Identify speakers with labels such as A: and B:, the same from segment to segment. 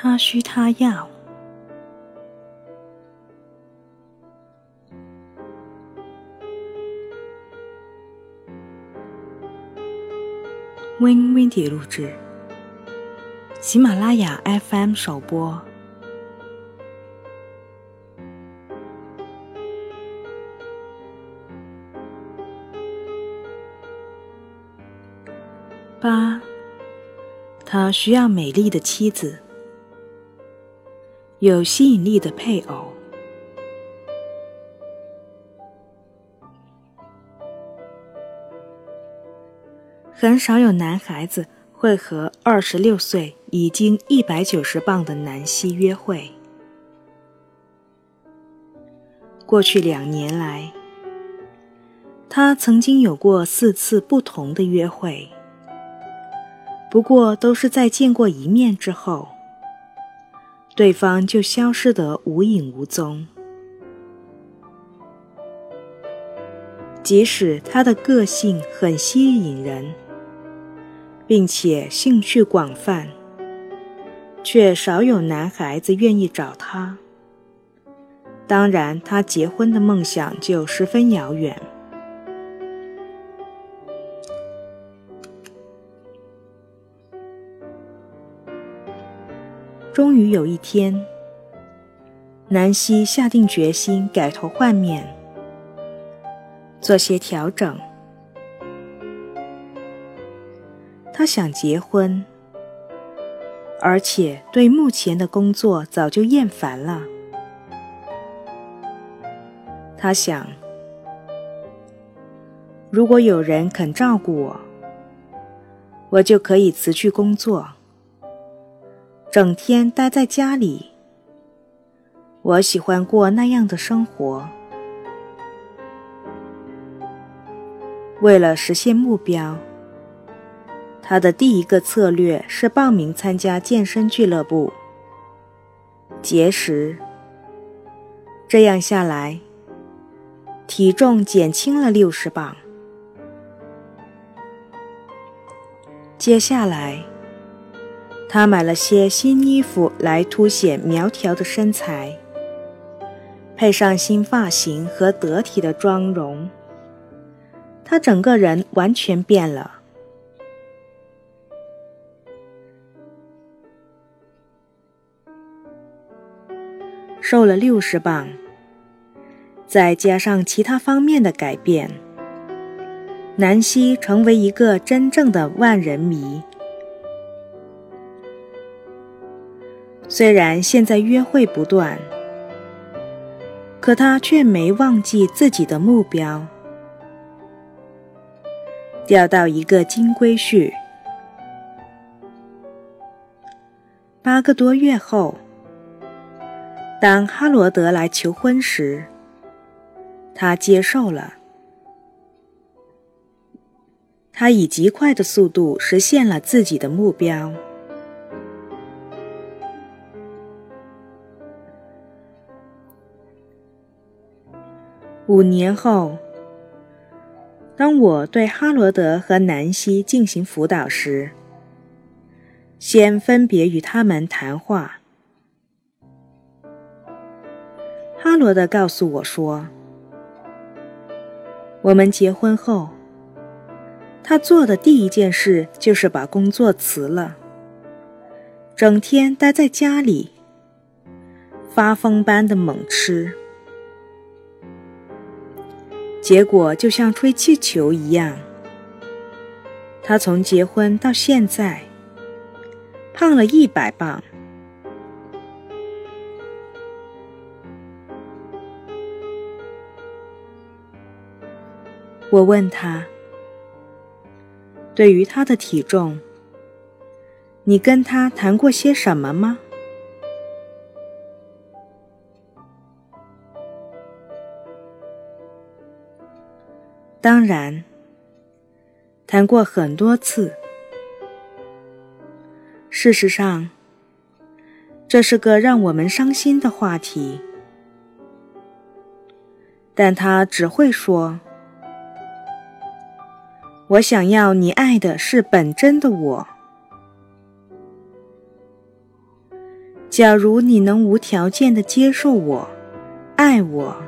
A: 他需他要。Win Windy 录制，喜马拉雅 FM 首播。八，他需要美丽的妻子，有吸引力的配偶。很少有男孩子会和二十六岁、已经一百九十磅的南希约会。过去两年来，他曾经有过四次不同的约会，不过都是在见过一面之后，对方就消失得无影无踪。即使他的个性很吸引人。并且兴趣广泛，却少有男孩子愿意找他。当然，他结婚的梦想就十分遥远。终于有一天，南希下定决心改头换面，做些调整。他想结婚，而且对目前的工作早就厌烦了。他想，如果有人肯照顾我，我就可以辞去工作，整天待在家里。我喜欢过那样的生活。为了实现目标。他的第一个策略是报名参加健身俱乐部，节食。这样下来，体重减轻了六十磅。接下来，他买了些新衣服来凸显苗条的身材，配上新发型和得体的妆容，他整个人完全变了。瘦了六十磅，再加上其他方面的改变，南希成为一个真正的万人迷。虽然现在约会不断，可他却没忘记自己的目标：钓到一个金龟婿。八个多月后。当哈罗德来求婚时，他接受了。他以极快的速度实现了自己的目标。五年后，当我对哈罗德和南希进行辅导时，先分别与他们谈话。哈罗德告诉我说：“我们结婚后，他做的第一件事就是把工作辞了，整天待在家里，发疯般的猛吃，结果就像吹气球一样。他从结婚到现在，胖了一百磅。”我问他：“对于他的体重，你跟他谈过些什么吗？”当然，谈过很多次。事实上，这是个让我们伤心的话题，但他只会说。我想要你爱的是本真的我。假如你能无条件的接受我，爱我，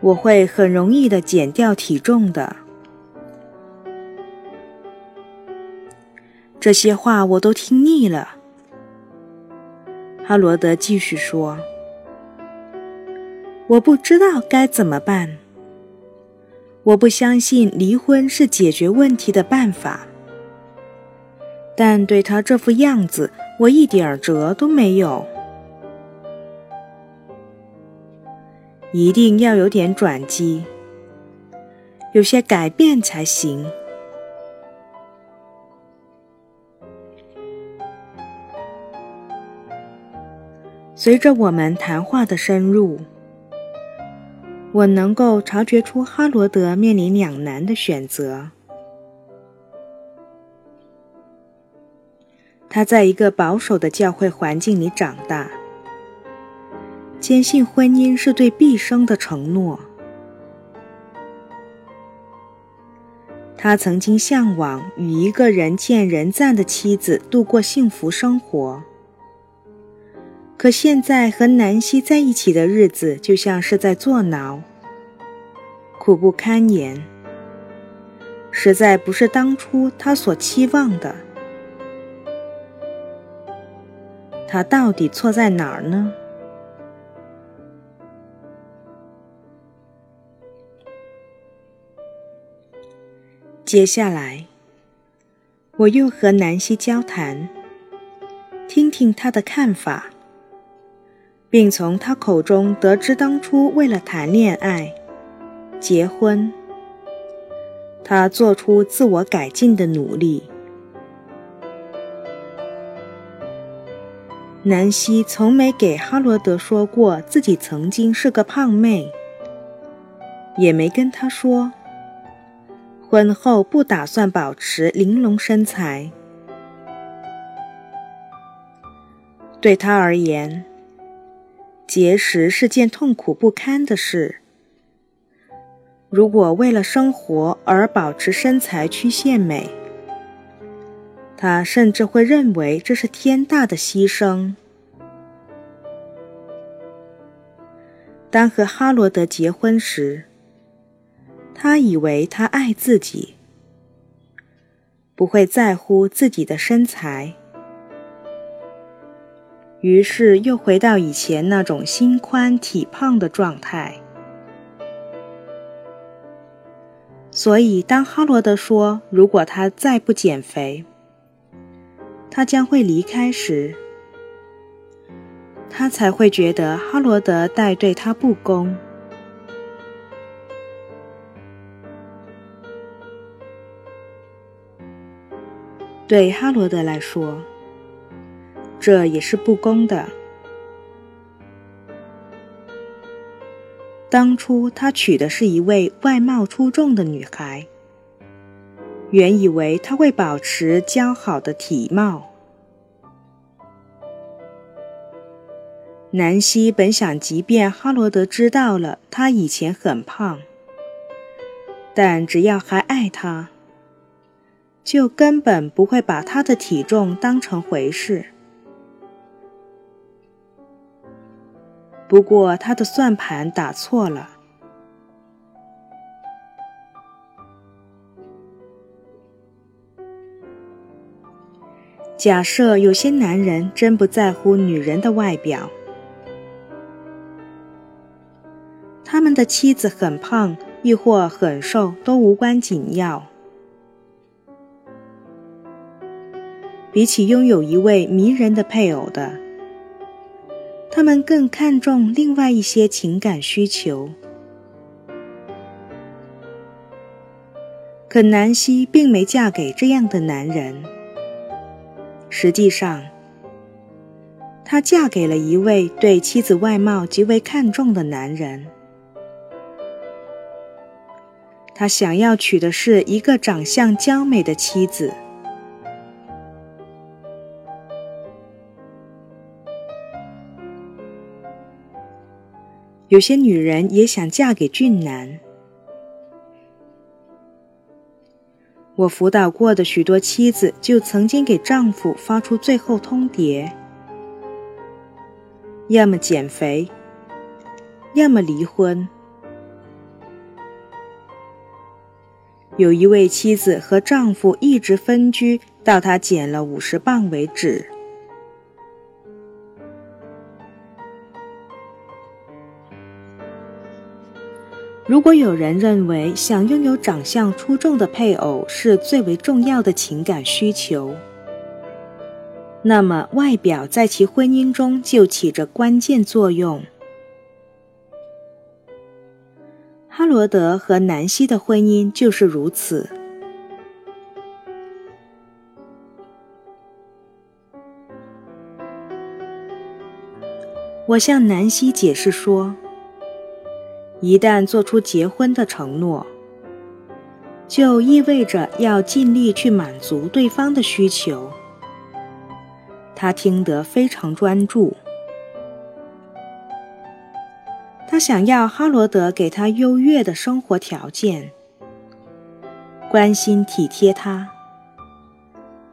A: 我会很容易的减掉体重的。这些话我都听腻了。哈罗德继续说：“我不知道该怎么办。我不相信离婚是解决问题的办法。但对他这副样子，我一点辙都没有。一定要有点转机，有些改变才行。”随着我们谈话的深入，我能够察觉出哈罗德面临两难的选择。他在一个保守的教会环境里长大，坚信婚姻是对毕生的承诺。他曾经向往与一个人见人赞的妻子度过幸福生活。可现在和南希在一起的日子，就像是在坐牢，苦不堪言。实在不是当初他所期望的。他到底错在哪儿呢？接下来，我又和南希交谈，听听她的看法。并从她口中得知，当初为了谈恋爱、结婚，他做出自我改进的努力。南希从没给哈罗德说过自己曾经是个胖妹，也没跟他说婚后不打算保持玲珑身材。对他而言，节食是件痛苦不堪的事。如果为了生活而保持身材曲线美，他甚至会认为这是天大的牺牲。当和哈罗德结婚时，他以为他爱自己，不会在乎自己的身材。于是又回到以前那种心宽体胖的状态。所以，当哈罗德说如果他再不减肥，他将会离开时，他才会觉得哈罗德待对他不公。对哈罗德来说。这也是不公的。当初他娶的是一位外貌出众的女孩，原以为她会保持姣好的体貌。南希本想，即便哈罗德知道了他以前很胖，但只要还爱他，就根本不会把他的体重当成回事。不过，他的算盘打错了。假设有些男人真不在乎女人的外表，他们的妻子很胖亦或很瘦都无关紧要。比起拥有一位迷人的配偶的。他们更看重另外一些情感需求，可南希并没嫁给这样的男人。实际上，她嫁给了一位对妻子外貌极为看重的男人。他想要娶的是一个长相娇美的妻子。有些女人也想嫁给俊男。我辅导过的许多妻子就曾经给丈夫发出最后通牒：要么减肥，要么离婚。有一位妻子和丈夫一直分居，到她减了五十磅为止。如果有人认为想拥有长相出众的配偶是最为重要的情感需求，那么外表在其婚姻中就起着关键作用。哈罗德和南希的婚姻就是如此。我向南希解释说。一旦做出结婚的承诺，就意味着要尽力去满足对方的需求。他听得非常专注。他想要哈罗德给他优越的生活条件，关心体贴他，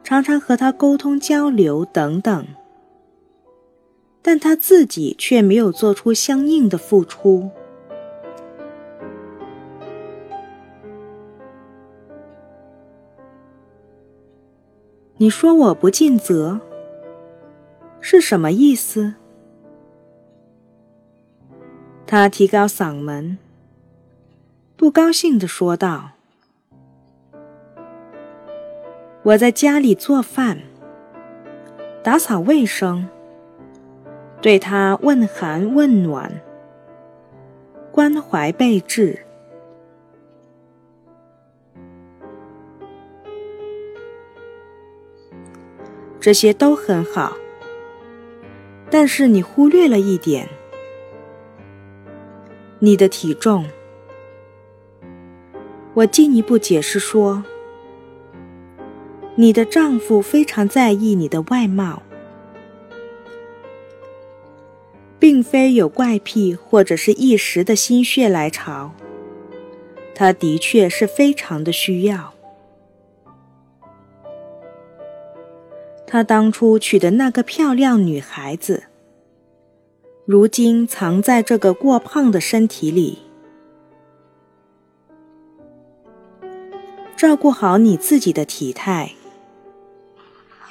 A: 常常和他沟通交流等等。但他自己却没有做出相应的付出。你说我不尽责，是什么意思？他提高嗓门，不高兴地说道：“我在家里做饭、打扫卫生，对他问寒问暖，关怀备至。”这些都很好，但是你忽略了一点：你的体重。我进一步解释说，你的丈夫非常在意你的外貌，并非有怪癖或者是一时的心血来潮，他的确是非常的需要。他当初娶的那个漂亮女孩子，如今藏在这个过胖的身体里。照顾好你自己的体态，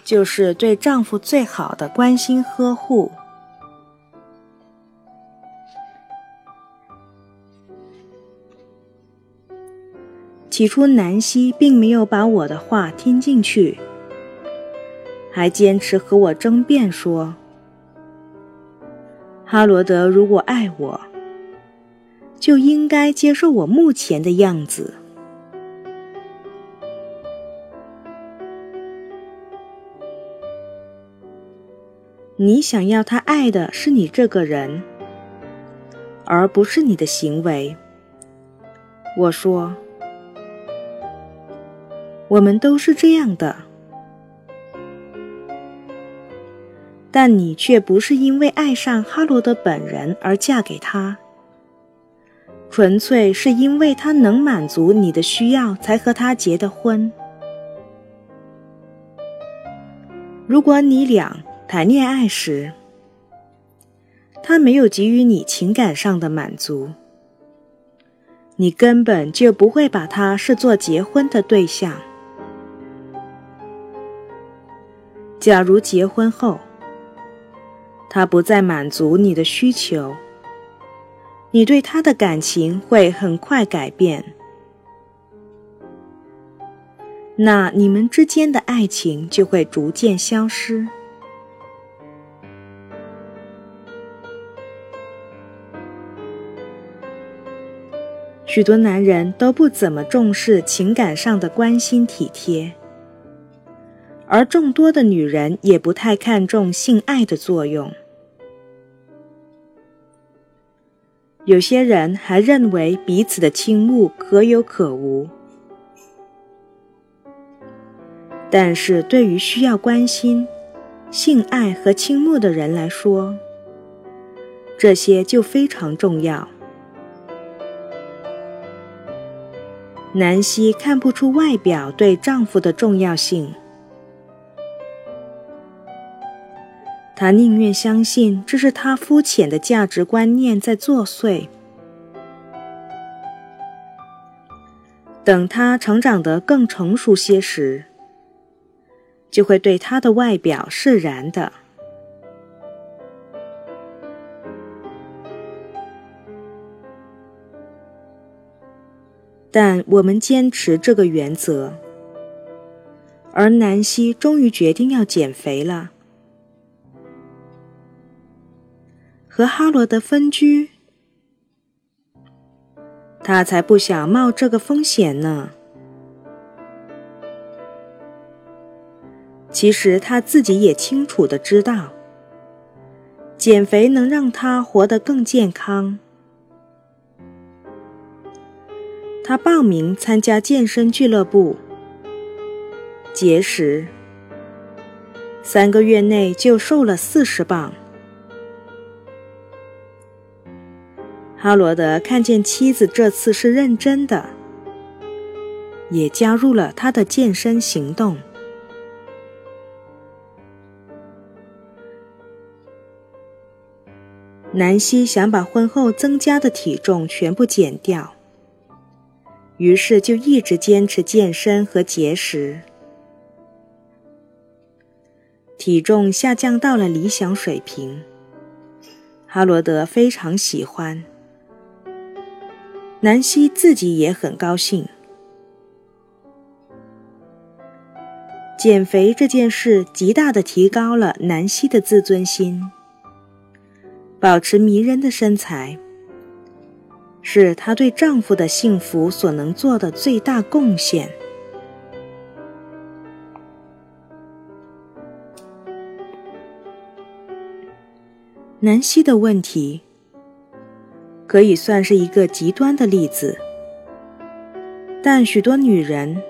A: 就是对丈夫最好的关心呵护。起初，南希并没有把我的话听进去。还坚持和我争辩说：“哈罗德如果爱我，就应该接受我目前的样子。你想要他爱的是你这个人，而不是你的行为。”我说：“我们都是这样的。”但你却不是因为爱上哈罗德本人而嫁给他，纯粹是因为他能满足你的需要才和他结的婚。如果你俩谈恋爱时，他没有给予你情感上的满足，你根本就不会把他视作结婚的对象。假如结婚后，他不再满足你的需求，你对他的感情会很快改变，那你们之间的爱情就会逐渐消失。许多男人都不怎么重视情感上的关心体贴。而众多的女人也不太看重性爱的作用。有些人还认为彼此的倾慕可有可无，但是对于需要关心、性爱和倾慕的人来说，这些就非常重要。南希看不出外表对丈夫的重要性。他宁愿相信这是他肤浅的价值观念在作祟。等他成长得更成熟些时，就会对他的外表释然的。但我们坚持这个原则，而南希终于决定要减肥了。和哈罗德分居，他才不想冒这个风险呢。其实他自己也清楚的知道，减肥能让他活得更健康。他报名参加健身俱乐部，节食，三个月内就瘦了四十磅。哈罗德看见妻子这次是认真的，也加入了他的健身行动。南希想把婚后增加的体重全部减掉，于是就一直坚持健身和节食，体重下降到了理想水平。哈罗德非常喜欢。南希自己也很高兴。减肥这件事极大的提高了南希的自尊心。保持迷人的身材，是她对丈夫的幸福所能做的最大贡献。南希的问题。可以算是一个极端的例子，但许多女人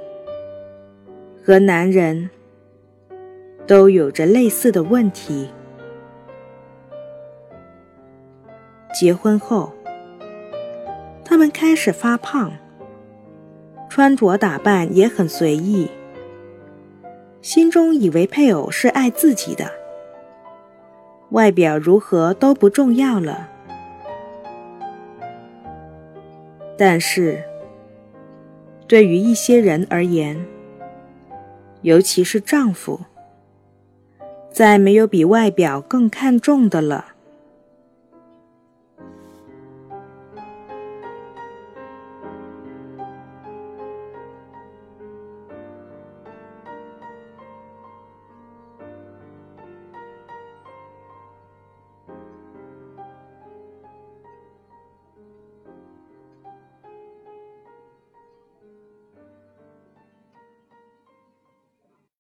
A: 和男人都有着类似的问题。结婚后，他们开始发胖，穿着打扮也很随意，心中以为配偶是爱自己的，外表如何都不重要了。但是，对于一些人而言，尤其是丈夫，再没有比外表更看重的了。